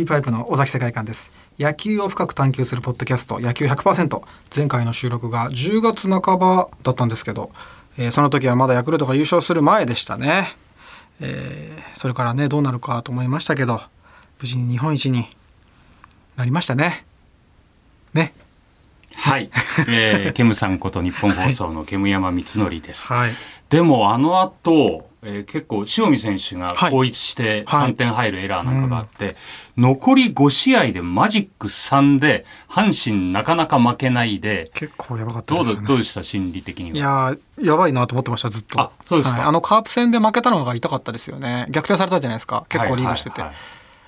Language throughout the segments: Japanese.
リーパイプの尾崎世界観です。野球を深く探求するポッドキャスト、野球100%。前回の収録が10月半ばだったんですけど、えーその時はまだヤクルトが優勝する前でしたね。えーそれからね、どうなるかと思いましたけど、無事に日本一になりましたね。ね。はい、えー、ケムさんこと日本放送のケム山光則です。はい。でもあの後、えー結構塩見選手がはい。後逸してはい。3点入るエラーなんかがあって、残り5試合でマジック3で阪神なかなか負けないで、結構やばかったどうですよね。どうでした心理的には？いやーやばいなと思ってましたずっと。あそうですか？はい。あのカープ戦で負けたのが痛かったですよね。逆転されたじゃないですか。結構リードしてて、はいはい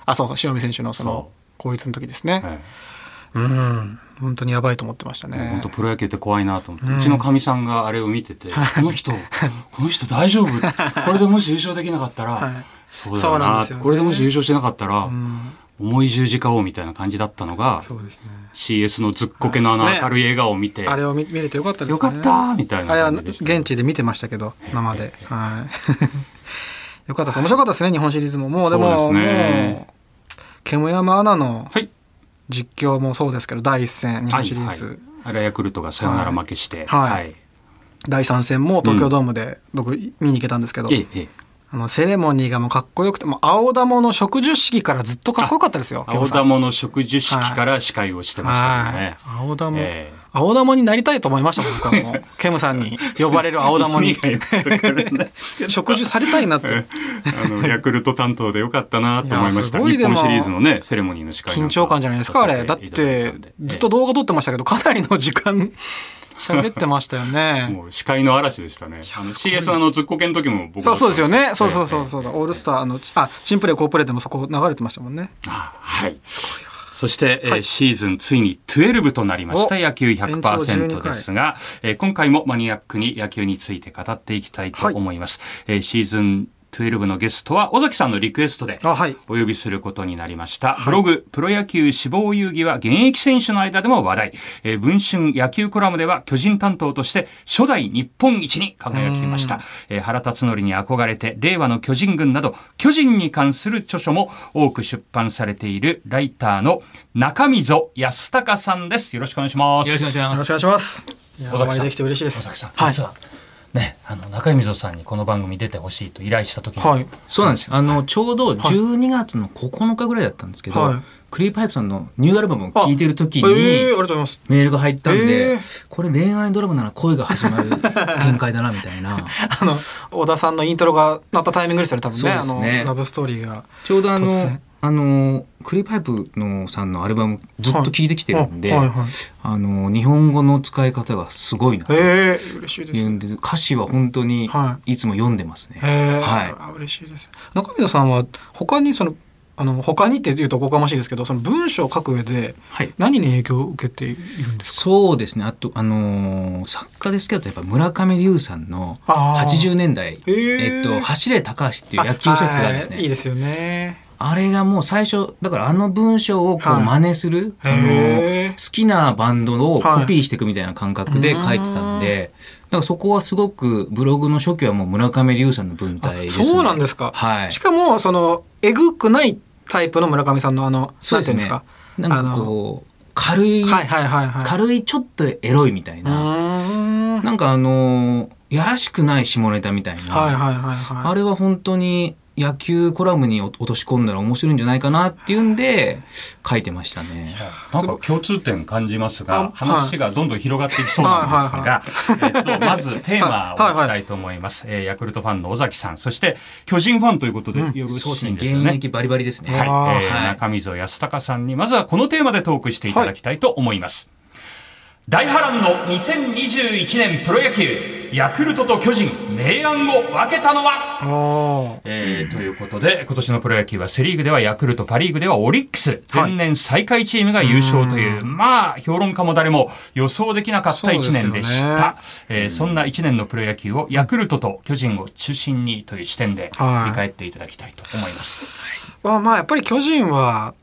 あそうか塩見選手のそのそ後逸の時ですね、はいうん。本当にやばいと思ってましたね。本当プロ野球って怖いなと思って、ううんちのかみさんがあれを見てて、この人、この人大丈夫？これでもし優勝できなかったら、はい。そうだな。なんですよね。これでもし優勝しなかったら、うん。重い十字架をみたいな感じだったのが、そうですね。CS のずっこけのあのね。明るい笑顔を見て、あれを見見れてよかったですね。よかったーみたいなあれは現地で見てましたけど生で。はい。よかったです。面白かったですね日本シリーズも。もうでもそうですね。もう煙山アナのはい。実況もそうですけど第一戦日本シリーズ、はいはいあれはヤクルトがサヨナラ負けして、はい。第3戦も東京ドームで僕見に行けたんですけど、ええええ。あのセレモニーがもうかっこよくてもう青玉の植樹式からずっとかっこよかったですよ青玉の植樹式から司会をしてましたよね。はい。青玉、ええ青玉になりたいと思いました僕はもう。ケムさんに呼ばれる青玉に。意味がよくわからない。植樹されたいなってあのヤクルト担当でよかったなと思いました。日本シリーズのねセレモニーの司会緊張感じゃないですかあれ。だってずっと動画撮ってましたけどかなりの時間 喋ってましたよええね。もう司会の嵐でしたね。あのすごい。CS のあのずっこけの時も僕そうそうですよね。そうそううそうそう。だオールスターあのあ新プレー好プレーでもそこ流れてましたもんね。あはい。そして、えーはい。シーズンついに12となりました。お野球延長12 100%回ですが、えー今回もマニアックに野球について語っていきたいと思います。えーシーズン12のゲストは尾崎さんのリクエストであはいお呼びすることになりました。ブログ、プロ野球志望遊戯は現役選手の間でも話題。えー文春野球コラムでは巨人担当として初代日本一に輝きました。えー原辰徳に憧れて令和の巨人軍など巨人に関する著書も多く出版されているライターの中溝康隆さんです。よろしくお願いします。よろしくお願いします。よろしくお願いしますお会いできて嬉しいです尾崎さん、はいね、あの中溝さんにこの番組出てほしいと依頼した時に、はい。そうなんです。あの、ちょうど12月の9日ぐらいだったんですけど、はい。クリーパイプさんのニューアルバムを聴いてる時に、メールが入ったんで、えー。これ恋愛ドラマなら恋が始まる展開だな、みたいな。あの小田さんのイントロが鳴ったタイミングですよね多分ね。ね。あのラブストーリーが。ちょうどあのあの、クリーパイプのさんのアルバムずっと聴いてきてるんで、はいはいはい。あの、日本語の使い方がすごいなといです。いうんで、歌詞は本当にはい。つも読んでますね。はい。あ嬉しいです。中溝さんは他にそのあの他にって言うとおこがましいですけどその文章を書く上ではい。何に影響を受けているんですか？そうですね。あと、あのー作家ですけど、やっぱ村上龍さんのあー。80年代、えっと、走れ高橋っていう野球小説があるんですいいですよねあれがもう最初、だからあの文章をこうはい真似する、あのへー好きなバンドをコピーしていくみたいな感覚で書いてたんで、だからそこはすごくブログの初期はもう村上龍さんの文あ体ですね。そうなんですか、はいし。かもそのえぐくないタイプの村上さんのあのそうですねなんすか。なんかこう、軽い、はいはいはいはい軽いちょっとエロいみたいうな。なんかあのーやらしくない下ネタみたいな。はいはいはいはいあれは本当に野球コラムに落とし込んだら面白いんじゃないかなっていうんで書いてましたね。なんか共通点感じますあが、話がどんどん広がっていきそうなんですはいが、えっと、まずテーマをいきたいと思います。えーヤクルトファンの尾崎さん、そして巨人ファンということでよろしそうですね。いんですよね。現役バリバリですね。はい、あーえーはい中溝康隆さんに、まずはこのテーマでトークしていただきたいと思います。大波乱の2021年プロ野球、ヤクルトと巨人、明暗を分けたのはあえーということで、今年のプロ野球はセリーグではヤクルト、パリーグではオリックス、はい。前年最下位チームが優勝という、まあ、評論家も誰も予想できなかった一年でしそうですよね。た。えーそんな一年のプロ野球をヤクルトと巨人を中心にという視点ではい。振り返っていただきたいと思います。あまあやっぱり巨人は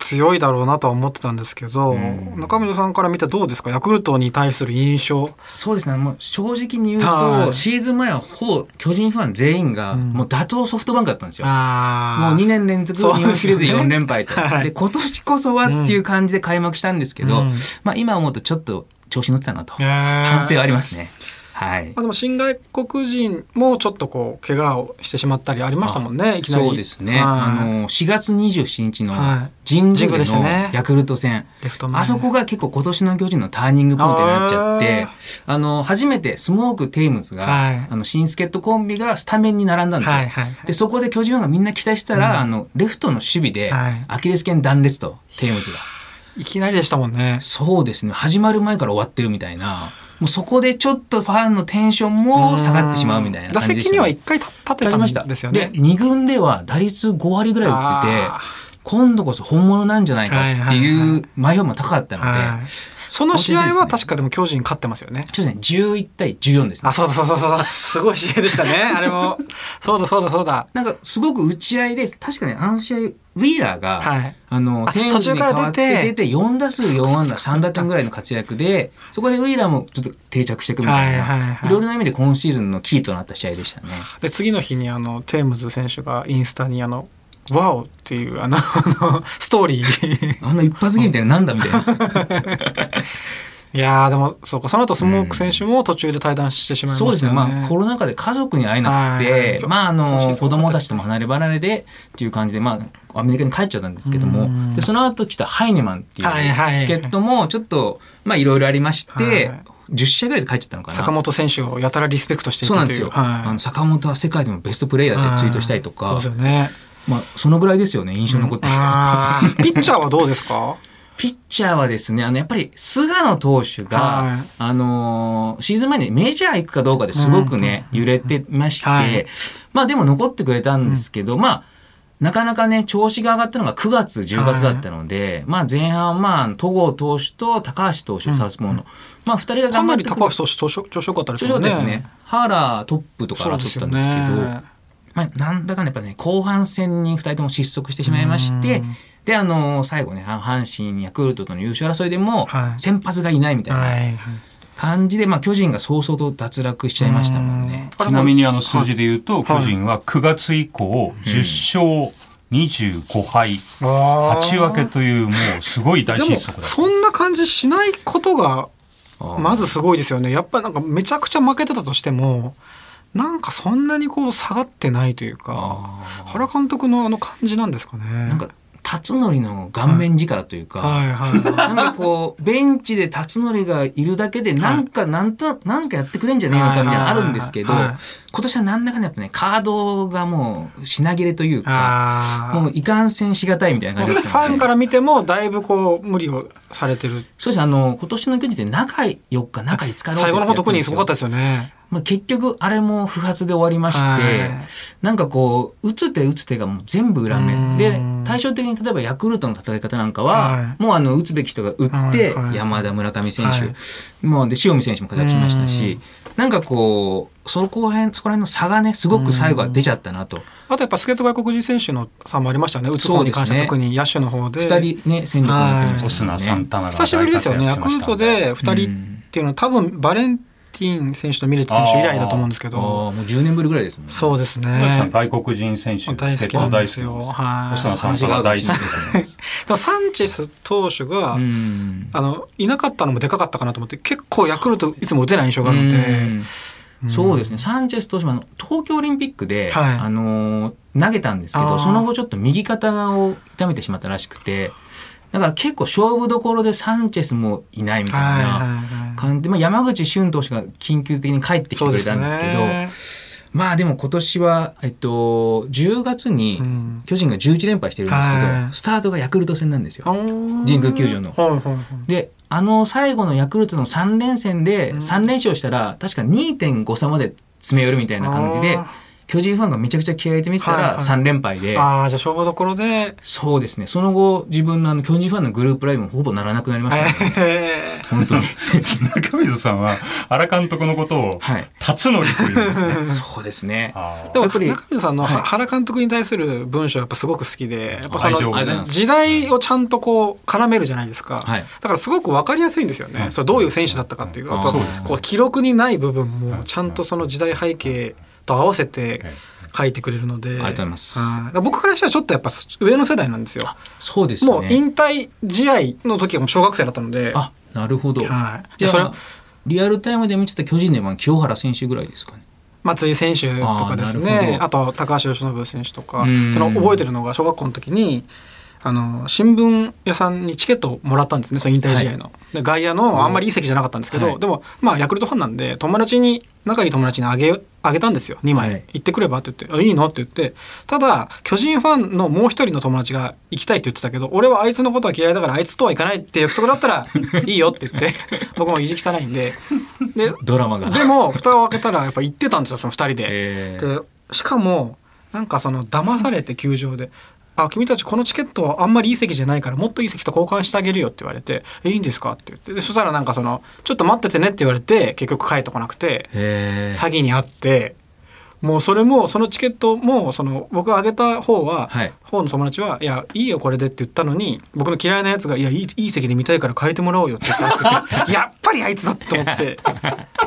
強いだろうなとは思ってたんですけど、うん。中村さんから見てどうですか？ヤクルトに対する印象。そうですね。もう正直に言うはい。とシーズン前はほぼ巨人ファン全員がうん。もう打倒ソフトバンクだったんですよ。あもう2年連続日本シリーズそうですよね4連敗と。はい。で、今年こそはっていう感じで開幕したんですけど、うん。まあ今思うとちょっと調子乗ってたなと。反省はありますね。はいあ。でも新外国人もちょっとこう怪我をしてしまったりありましたもんねいきなりそうですね。はいあの、4月27日のはい神宮でのヤクルト戦。レフト前あそこが結構今年の巨人のターニングポイントになっちゃってあ、あの、初めてスモーク・テイムズが、はいあの、新助っ人コンビがスタメンに並んだんですよ。はいはいはいで、そこで巨人ファンがみんな期待したら、あの、レフトの守備で、はいアキレス腱断裂と、テイムズが。いきなりでしたもんねそうですね。始まる前から終わってるみたいな。もうそこでちょっとファンのテンションも下がってしまうみたいな打席には一回立立ってたん立ちました。ですよね。で、2軍では打率5割ぐらい打っててあ、今度こそ本物なんじゃないかってはいはいいう前評判も高かったので、はいその試合は確かでも巨人勝ってますよね。そうですね、11対14ですね。あ。そうだそうだそう。だすごい試合でしたね あれも。そうだそうだそうだ。なんかすごく打ち合いで、確かにあの試合、ウィーラーが、はい。あの、あテームズに変わって出て4打数4安打3打点ぐらいの活躍で、そこでウィーラーもちょっと定着していくみたいな、はいはいはい。いろいろな意味で今シーズンのキーとなった試合でしたね。で次の日にあのテームズ選手がインスタにあの「ワオ!」っていうあの ストーリー。あの一発芸みたいななんだみたいな。いやーでもそうかその後スモーク選手も途中で退団してしまいましたよね、そうですね。まあ、コロナ禍で家族に会えなくて、まあ、あの、子供たちとも離れ離れでっていう感じで、まあ、アメリカに帰っちゃったんですけどうも、ん。で、その後来たハイネマンっていうチケットも、ちょっと、まあ、いろいろありまして、はい。10試合ぐらいで帰っちゃったのかな。坂本選手をやたらリスペクトしていたという。そうなんですよ。はい。あの坂本は世界でもベストプレイヤーでツイートしたりとか。そうです、よねまあ、そのぐらいですよね、印象に残ってる。あー。ピッチャーはどうですか？ピッチャーはですね、あの、やっぱり、菅野投手が、はい。あのーシーズン前にメジャー行くかどうかですごくね、揺れてまして、はい。まあでも残ってくれたんですけど、まあ、なかなかね、調子が上がったのが9月、10月だったので、まあ前半、まあ、戸郷投手と高橋投手、サウスポーの、まあ二人がか頑張ってくれなり高橋投手調子良かったです調子良かったですね。ハーラートップとか争ったんですけど、ねまあ、なんだかんだやっぱね、後半戦に2人とも失速してしまいましてうん、で、あの最後ね、阪神、ヤクルトとの優勝争いでもは、い。先発がいないみたいなはいはい。感じで、まあ、巨人が早々と脱落しちゃいましたもんね。ちなみにあの数字で言うと、はい。巨人は9月以降10勝25敗、あー8分けというもうすごい大失速だそんな感じしないことがまずすごいですよね。やっぱりなんかめちゃくちゃ負けてたとしてもなんかそんなにこう下がってないというかあ原監督のあの感じなんですかね。ーなんか、辰徳の顔面力というか、はいはいなんかこう、ベンチで辰徳がいるだけで、なんか、なんとなく、なんかやってくれんじゃねえのかみたいなのあるんですけど、今年はなんだかんだやっぱね、カードがもう品切れというか、もういかんせんしがたいみたいな感じだったので。ファンから見てもだいぶこう無理をされてる。そうです、あの、今年の巨人って中4日、中5日最後の方特にすごかったた。ですよねまあ、結局、あれも不発で終わりまして、はい。なんかこう、打つ手打つ手がもう全部裏う目。ん。で、対照的に例えばヤクルトの戦い方なんかは、はい。もうあの、打つべき人が打って、はい。はい。山田、村上選手、はい。もうで、塩見選手も活躍しましたし、なんかこう、そこら辺、そこら辺の差がね、すごく最後は出ちゃったなと。あとやっぱ助っ人外国人選手の差もありましたよね。打つ方に関しては特に野手の方で。二人ね、戦力になってましたね。オスナ、サンタナが久しぶりですよね。ヤクルトで2人っていうのは多分バレンティン選手とミレッツ選手以来だと思うんですけど。もう10年ぶりぐらいですもんね。そうですね。外国人選手大好きなんですよ。はい。オスナサンタナ大好きですね。でもサンチェス投手が、うん。あのいなかったのもでかかったかなと思って結構ヤクルトいつも打てない印象があるので。うん。そうですね、サンチェス投手もあの東京オリンピックで、はい。あのー投げたんですけど、その後ちょっと右肩を痛めてしまったらしくて、だから結構勝負どころでサンチェスもいないみたいはいはいなはい感じ。で、まあ、山口俊投手が緊急的に帰ってきてくれたんですけど、ね。まあでも今年は、えっと、10月にうん。巨人が11連敗してるんですけど、はい。スタートがヤクルト戦なんですよ。神神宮球場の。はいはいはい。で、あの最後のヤクルトの3連戦で3連勝したら、確か2.5差まで詰め寄るみたいな感じで巨人ファンがめちゃくちゃ気合い入れて見てたらはいはい。3連敗で、ああじゃあ勝負どころで。そうですね。その後自分のあの巨人ファンのグループライブもほぼならなくなりましたね、え本当に。中水さんは原監督のことをはい。辰徳というんですね。そうですね。でもやっぱり中水さんのはい。原監督に対する文章やっぱすごく好きでやっぱその時代をちゃんとこう絡めるじゃないですか、はい。だからすごく分かりやすいんですよね、うんそれどういう選手だったかっていう、あとこう記録にない部分もちゃんとその時代背景と合わせて書いてくれるので、りがとうございます。僕からしたらちょっとやっぱ上の世代なんですよ。そうですもうね引退試合の時はもう小学生だったので、あなるほど、はい、じゃそれあリアルタイムで見てた巨人では清原選手ぐらいですかね。松井選手とかですね。あと高橋由伸選手とかうん。その覚えてるのが小学校の時にあの新聞屋さんにチケットをもらったんですねその引退試合の。で外野のあんまりいい席じゃなかったんですけど、はい。でもまあヤクルトファンなんで友達に仲いい友達にあげあげたんですよ2枚、はい。行ってくればって言って「あいいの?」って言って。ただ巨人ファンのもう一人の友達が行きたいって言ってたけど俺はあいつのことは嫌いだからあいつとは行かないって約束だったら いいよって言って僕も意地汚いんで。でドラマが。でも蓋を開けたらやっぱ行ってたんですよその2人で。えー。でしかもなんかその騙されて球場で「あ君たちこのチケットはあんまりいい席じゃないからもっといい席と交換してあげるよ」って言われて「えいいんですか?」って言ってでそしたらなんかその「ちょっと待っててね」って言われて結局帰ってこなくて詐欺にあってもうそれもそのチケットもその僕があげた方は、はい方の友達は「いやいいよこれで」って言ったのに僕の嫌いなやつが「いやいいいい席で見たいから変えてもらおうよ」って言ったらしくて やっぱりあいつだと思って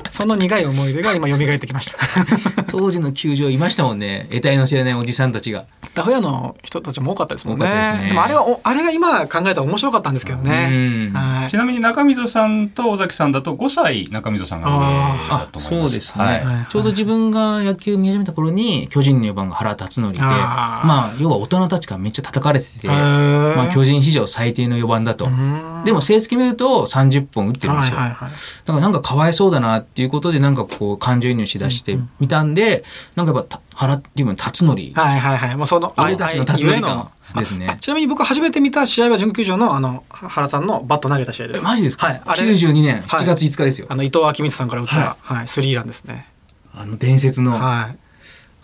その苦い思い出が今蘇ってきました。当時の球場いましたもんね得体の知れないおじさんたちがダフ屋の人たちも多かったですもんね。多かったでもあれはおあれが今考えたら面白かったんですけどね。ちなみに中溝さんと尾崎さんだと5歳中溝さんが上だあと思います。そうですね、はいはいちょうど自分が野球見始めた頃に巨人の4番が原辰徳でまあ要は大人たちからめっちゃ叩かれてて、まあ、巨人史上最低の4番だと、うん。でも成績見ると30本打ってるんですよ、はいはいはい。だからなんかかわいそうだなっていうことでなんかこう感情移入しだしてみたんで、なんかやっぱた原っていうの辰徳はいはいはい。もうその俺たちの辰徳感ですね。ちなみに僕初めて見た試合は準球場のあの原さんのバット投げた試合です。えマジですか、はい。あれ。92年はい。7月5日ですよ、あの伊藤昭光さんから打った、ははい、スリーランですね。あの伝説の、はい。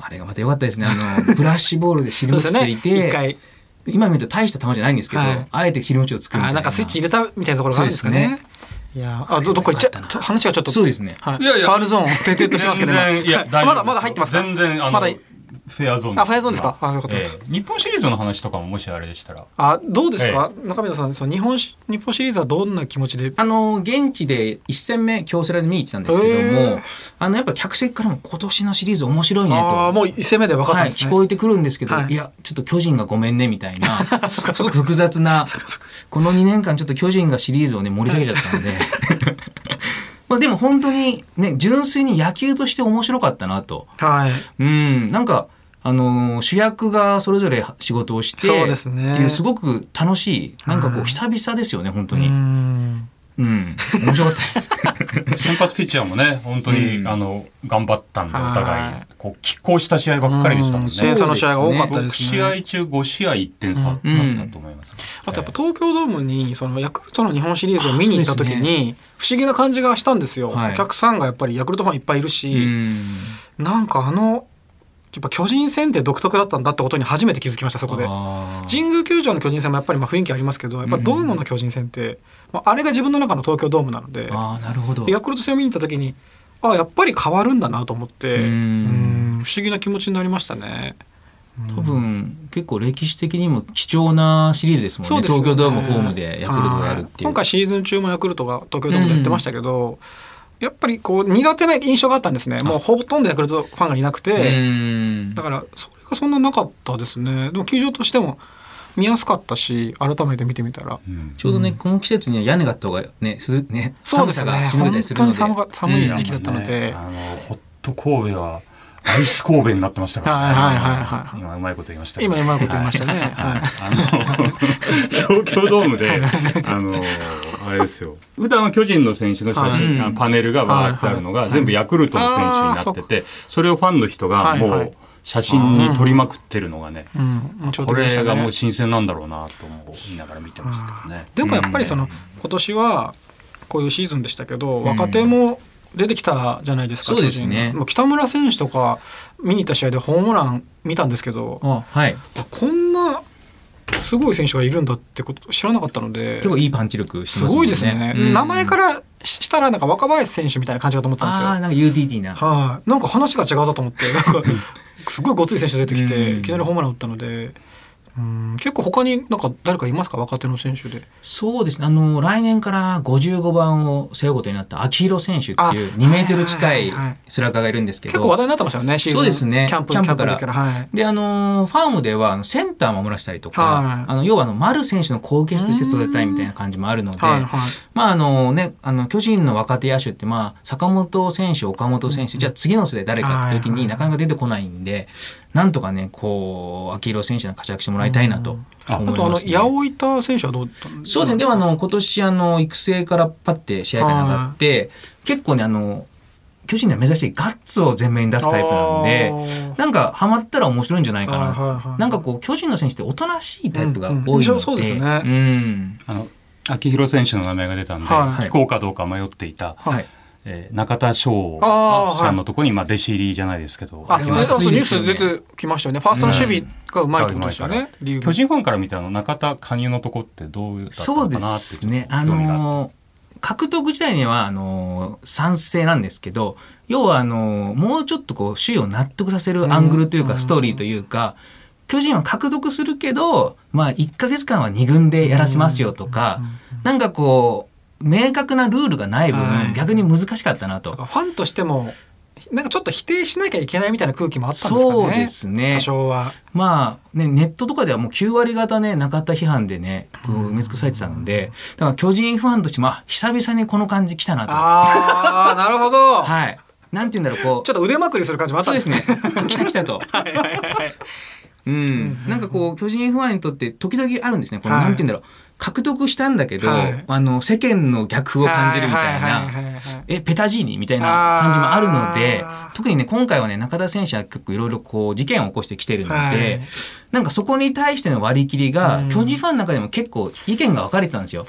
あれがまた良かったですね。あの ブラッシュボールで尻。餅ついて、一回。今見ると大した球じゃないんですけど、はい。あえて尻餅を作るみたいな。あなんかスイッチ入れたみたいなところがあるんですかね。いやあどどこ行っちゃったな。話がちょっと。そうですね。はい、いやいや。ファールゾーン点々としてますけど今。全然いやまだまだ入ってますか？全然あのまだフェアゾーンあフェアゾーンですか？あ。よかったええ。日本シリーズの話とかももしあれでしたら。あどうですか、中溝さんその日本し日本シリーズはどんな気持ちで？あの現地で1戦目京セラで見に行ってたんですけどへもーあのやっぱ客席からも今年のシリーズ面白いねと。ああもう一戦目で分かったはい、んですね、聞こえてくるんですけど、はい。い、やちょっと巨人がごめんねみたいなすごく複雑なこの2年間ちょっと巨人がシリーズをね盛り下げちゃったので。まあでも本当にね純粋に野球として面白かったなと。はい。うんなんかあのー主役がそれぞれ仕事をしてそうですね。っていうすごく楽しいなんかこはいう久々ですよね本当うにん。うん。面白かったです。先発ピッチャーもね本当に、うん。あの頑張ったんでおはい。互い。こう拮抗した試合ばっかりでしたもんね。うん。清楚の試合が多かった6ですね。試合中5試合1点差だったと思います、あとやっぱ東京ドームにそのヤクルトの日本シリーズを見に行った時に不思議な感じがしたんですよ、はい。お客さんがやっぱりヤクルトファンいっぱいいるうし、ん。なんかあのやっぱ巨人戦って独特だったんだってことに初めて気づきましたそこで。神宮球場の巨人戦もやっぱりまあ雰囲気ありますけどやっぱりドームの巨人戦って、まあ、あれが自分の中の東京ドームなのであーなるほど。ヤクルト戦を見に行った時にあやっぱり変わるんだなと思ってうん。うん不思議な気持ちになりましたね。多分結構歴史的にも貴重なシリーズですもんね。ね。東京ドームホームでヤクルトがやるっていう。今回シーズン中もヤクルトが東京ドームでやってましたけど、やっぱりこう苦手な印象があったんですね。もうほとんどヤクルトファンがいなくて、うん。だからそれがそんななかったですね。でも球場としても見やすかったし改めて見てみたら。うん。ちょうどね、この季節には屋根があった方がね、涼ね、寒さそうですね。がしのいだりするので。本当に寒いうん時期だったので、ねあのホット神戸はアイス神戸になってましたから、はいはいはいはい今うまいこと言いました今うまいこと言いましたね。はい。あの東京ドームで あのあれですよ。普段は巨人の選手の写真、はい。あパネルがバーってあるのが、はいはい全部ヤクルトの選手になってて、それをファンの人がはいはい。もう写真に撮りまくってるのがね、うん、ちょうこれがもう新鮮なんだろうなと思いながら見てましたけどね。でもやっぱりその、今年はこういうシーズンでしたけど、若手も出てきたじゃないですかそうですね。もう北村選手とか見に行った試合でホームラン見たんですけどあはい。こんなすごい選手がいるんだってこと知らなかったので結構いいパンチ力してすますね。ごいですね、うん。名前からしたらなんか若林選手みたいな感じかと思ってたんですよ。ああなんか UTT な。はい、なんか話が違うだと思ってなんか すごいごつい選手出てきて、うん。いきなりホームラン打ったのでうん結構他になんか誰かいますか？若手の選手で。そうですね。あの来年から55番を背負うことになった秋広選手ってあいう2メートル近いはいはいはい。スラッガーがいるんですけど結構話題になってましたよねシーズン。そうですね。キャンプキャンプから。はい。であのファームではセンターを守らせたりとか、はい。あの要はあの丸選手の後継として育てたいみたいな感じもあるので、はいはい。まああのね、あの巨人の若手野手って、まあ、坂本選手、岡本選手、じゃあ次の世代誰かって時はいはいになかなか出てこないんで、なんとかね、こう、秋広選手に活躍してもらいたいなとあ思いあとあのます、ね。八百板選手はどうだったんですかそうですね。では、あの、今年、あの、育成からパッて試合会に上がって、結構ね、あの、巨人では目指してガッツを前面に出すタイプなんで、なんか、ハマったら面白いんじゃないかはいはいな。はいなんかこう、巨人の選手っておとなしいタイプが多いので、うんうんそうですよねうん。あの秋広選手の名前が出たんで、はい聞こうかどうか迷っていた、はいはい。えー中田翔さんのところに、まあ、弟子入りじゃないですけど、ああれはあそうニュース出てきましたよね。ファーストの守備がうまいってことですようん。ね理由巨人ファンから。見たの中田加入のとこってどうだったそうでのかなってすね。あちょっと興味があの獲得自体にはあの賛成なんですけど要はあのもうちょっとこう首位を納得させるアングルといううんかストーリーというか巨人は獲得するけど、まあ、1ヶ月間は2軍でやらせますよとかなんかこう明確なルールがない分はい逆に難しかったなとファンとしてもなんかちょっと否定しなきゃいけないみたいな空気もあったんですかねそうですね多少はまあね、ネットとかではもう9割方ね、中田批判でね、埋め尽くされてたので、だから巨人ファンとしても、あ、久々にこの感じ来たなと。ああなるほどはい。なんて言うんだろう、こう。ちょっと腕まくりする感じもあったそうんでですすね。ね。来た来たと。うん。なんかこう、巨人ファンにとって時々あるんですね。この、はいなんて言うんだろう。獲得したんだけど、はい。あの、世間の逆風を感じるみたいな。はいえ、ペタジーニみたいな感じもあるので特にね、今回はね、中田選手は結構いろいろこう、事件を起こしてきてるので、はい。なんかそこに対しての割り切りがうん、巨人ファンの中でも結構意見が分かれてたんですよ。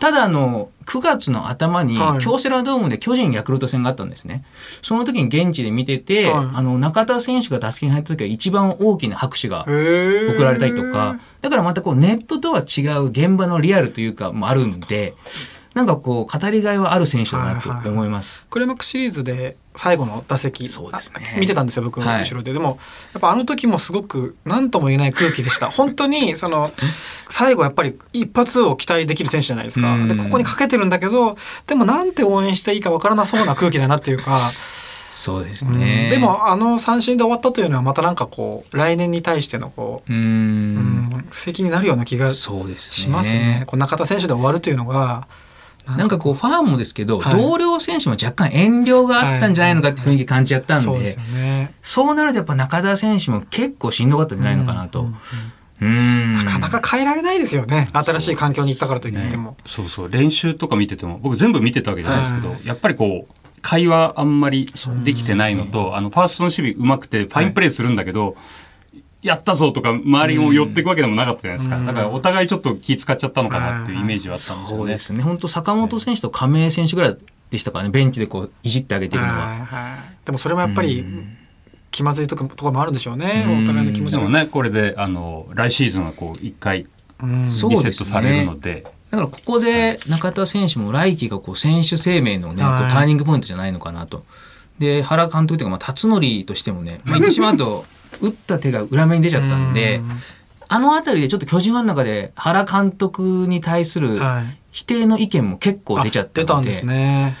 ただあの、9月の頭にはい。京セラドームで巨人ヤクルト戦があったんですね。その時に現地で見てて、はい。あの、中田選手が打席に入った時は一番大きな拍手が送送られたりとか、だからまたこうネットとは違う現場のリアルというかもあるんで、なんかこう語りがいはある選手だなと思います。クレマックスシリーズで最後の打席そうですね。あ見てたんですよ僕のはい。後ろで、でもやっぱあの時もすごく何とも言えない空気でした。本当にその最後やっぱり一発を期待できる選手じゃないですか。うん。でここにかけてるんだけどでもなんて応援していいかわからなそうな空気だなっていうか、そうですうん。ね。で、もあの三振で終わったというのはまたなんかこう来年に対してのこうー。う、うんん、布石になるような気がしそうですね。ますね。こう中田選手で終わるというのがなんかこうファンもですけど、はい。同僚選手も若干遠慮があったんじゃないのかって雰囲気感じちゃったんで、そうですよね。そうなるとやっぱ中田選手も結構しんどかったんじゃないのかなと。ううんん。なかなか変えられないですよね。新しい環境に行ったからといっても。そうそう。練習とか見てても僕全部見てたわけじゃないですけど、はい。やっぱりこう会話あんまりできてないのと、あのファーストの守備うまくてファインプレーするんだけど、やったぞとか周りも寄っていくわけでもなかったじゃないですか、うん。だからお互いちょっと気使っちゃったのかなっていうイメージはあったんですよね。そうですね。本当坂本選手と亀井選手ぐらいでしたからね、ベンチでこういじってあげてるのは。はいはい。でもそれもやっぱりうん。気まずいとこところもあるんでしょうね。うん。お互いの気持ちが。でもねこれであの来シーズンはこう一回リセットされるので。だからここで中田選手も来季がこう選手生命のね、こうはいターニングポイントじゃないのかなと。で、原監督というか、まあ、辰徳としてもね、まあ、言ってしまうと、打った手が裏目に出ちゃったんで、あのあたりでちょっと巨人ファンの中で原監督に対するはい。否定の意見も結構出ちゃったので。あ出たんですね。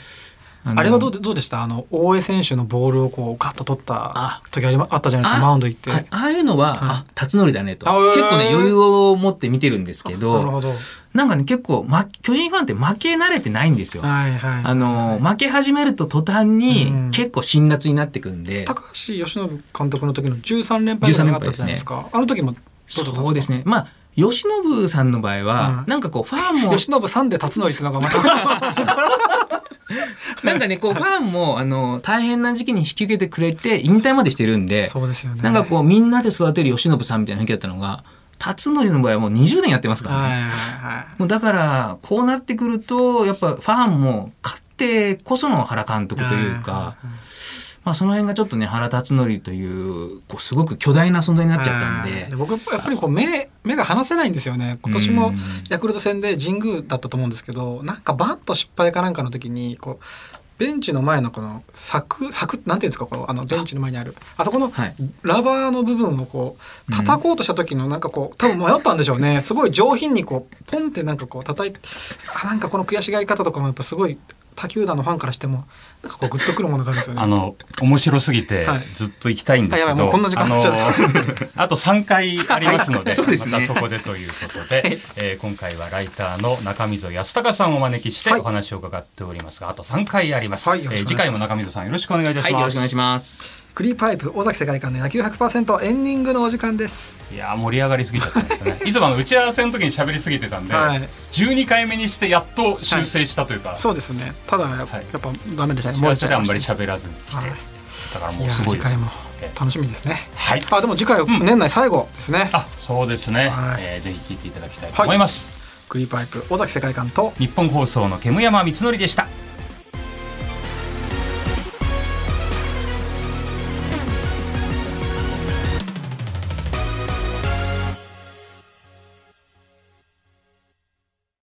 あのあれはどうでどうでした？あの大江選手のボールをこうガッと取ったあ時ありまあったじゃないですかマウンド行って。あああいうのは、はい。あ、辰徳だねと。結構ね、余裕を持って見てるんですけなるど、ほどなんかね、結構、ま、巨人ファンって負け慣れてないんですよ。はいはいあの、負け始めると途端にうん。結構辛辣になってくんで、高橋由伸監督の時の13連敗ぐらいがあったじゃないですか。あの時もそうですね。まあ、吉信さんの場合は、うん。なんかこう、ファンも、由伸さんで辰徳っていうのがまた なんかね、こう、ファンも、あの、大変な時期に引き受けてくれて、引退までしてるんで、そうですよねなんかこう、みんなで育てる吉信さんみたいな雰囲気だったのが、辰徳の場合はもう20年やってますからね。もうだから、こうなってくると、やっぱファンも勝っってこその原監督というか、まあ、その辺がちょっとね原辰徳というこうすごく巨大な存在になっちゃったんで。僕やっぱりこう目目が離せないんですよね。今年もヤクルト戦で神宮だったと思うんですけどなんかバント失敗かなんかの時にこうベンチの前のこの柵柵なんていうんですかこのあのベンチの前にある。あそこのはい。ラバーの部分をこう叩こうとした時のなんかこう多分迷ったんでしょうね。すごい上品にこうポンってなんかこう叩いてあなんかこの悔しがり方とかもやっぱすごい他球団のファンからしてもなんかこうグッとくるものがあるんですよね。あの、面白すぎてはい、ずっと行きたいんですけど、あやばいもうこんな時間あ あと3回ありますので、そうですねまたそこでということで、えー今回はライターの中溝康隆さんをお招きしてはいお話を伺っておりますが、あと3回あります。はいえー次回も中溝さんよろしくお願いいたします。はい、よろしくお願いします。クリーパイプ尾崎世界観の野球100%エンディングのお時間です。いやー盛り上がりすぎちゃったんですよね。いつもあの打ち合わせの時に喋りすぎてたんで、はい12回目にしてやっと修正したというか、そうですね。ただやっぱ,、はいやっぱダメでしたね。打ち合わせであんまり喋らずに来て、はいだからもうすごいです次回もえ楽しみですね。はい。あでも次回年内最後ですね。あ、そうですね。はいえーぜひ聞いていただきたいと思います。クリーパイプ尾崎世界観と日本放送の煙山光則でした。